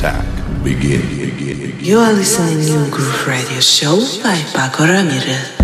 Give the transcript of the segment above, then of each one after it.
attack. Begin. You are listening to Groove Radio Show by Paco Ramirez.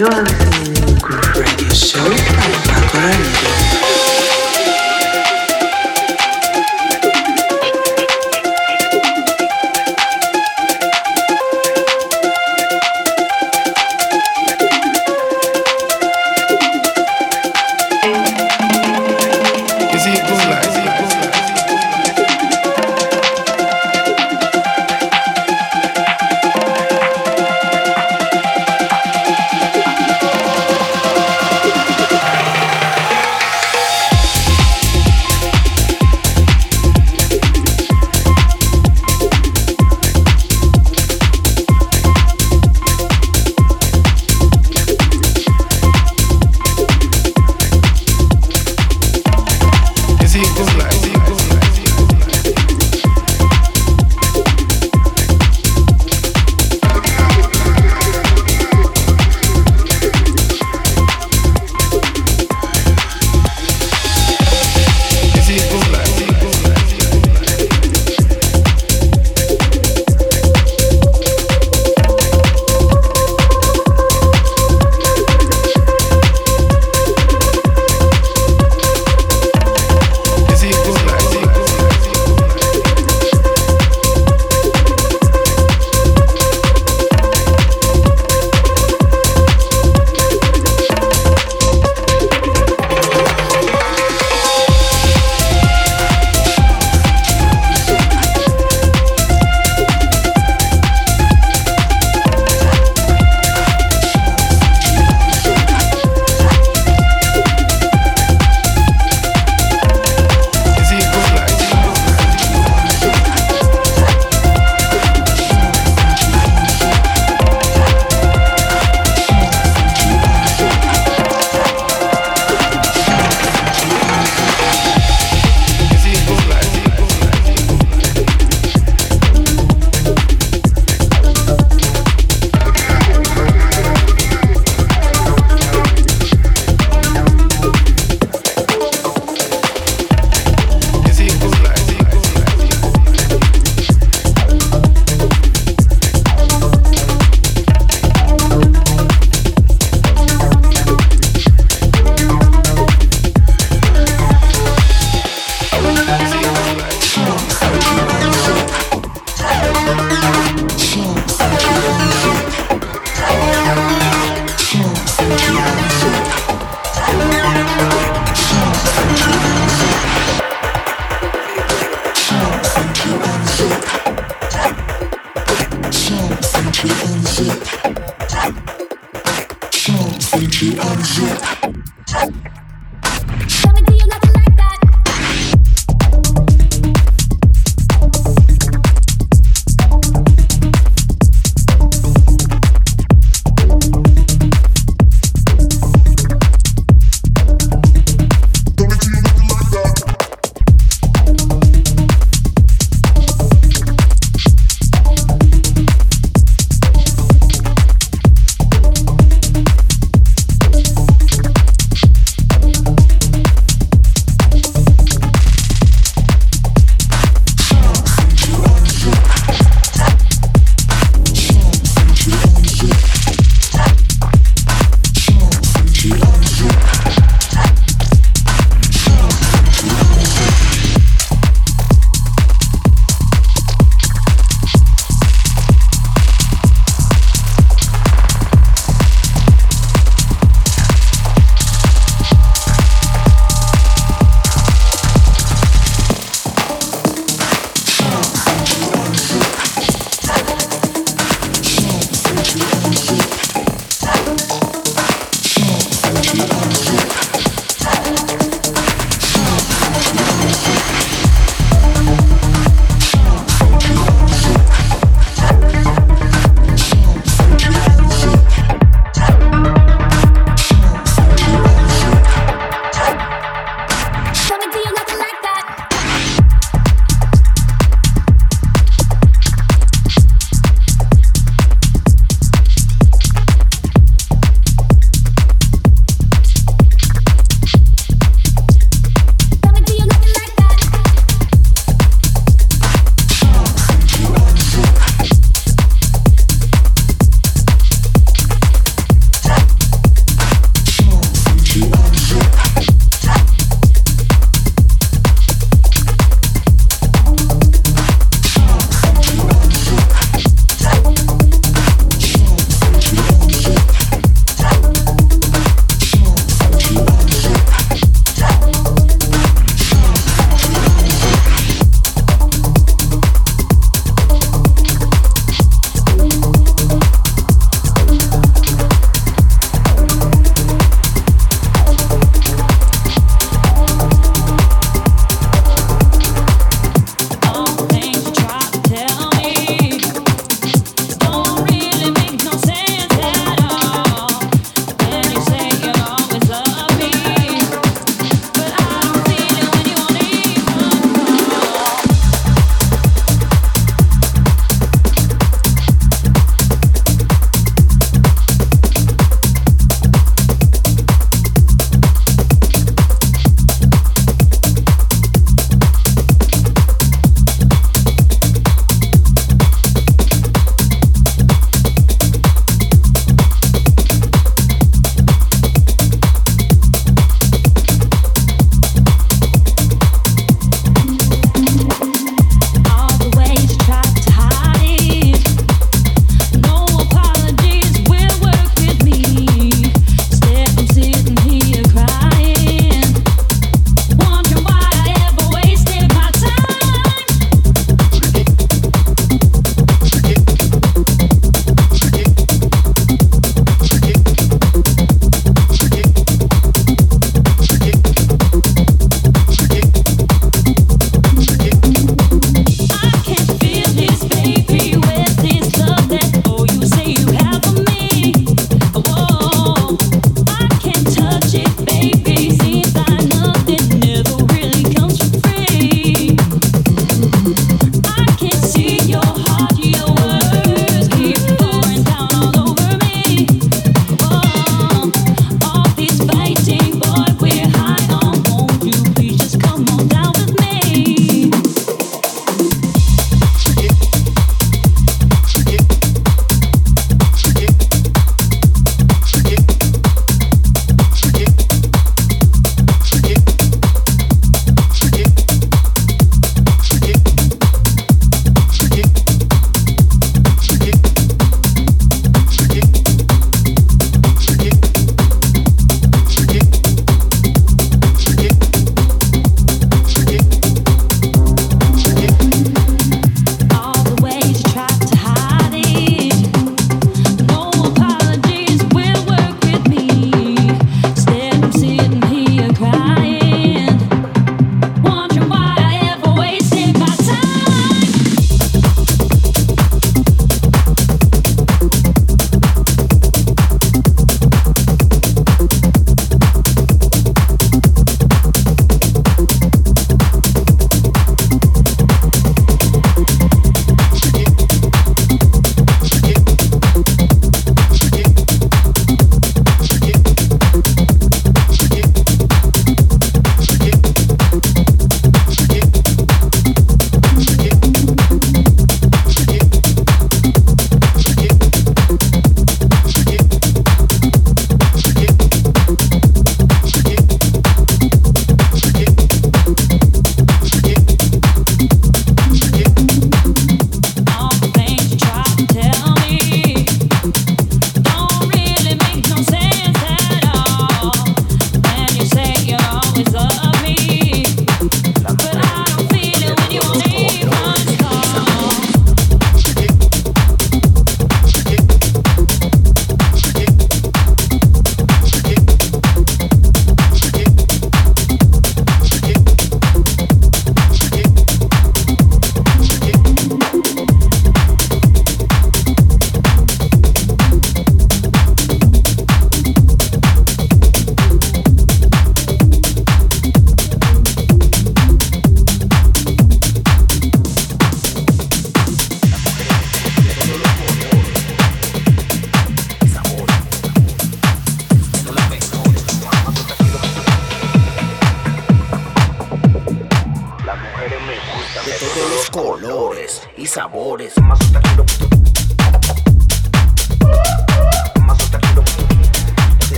Your radio show, Paco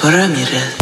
Paco Ramírez.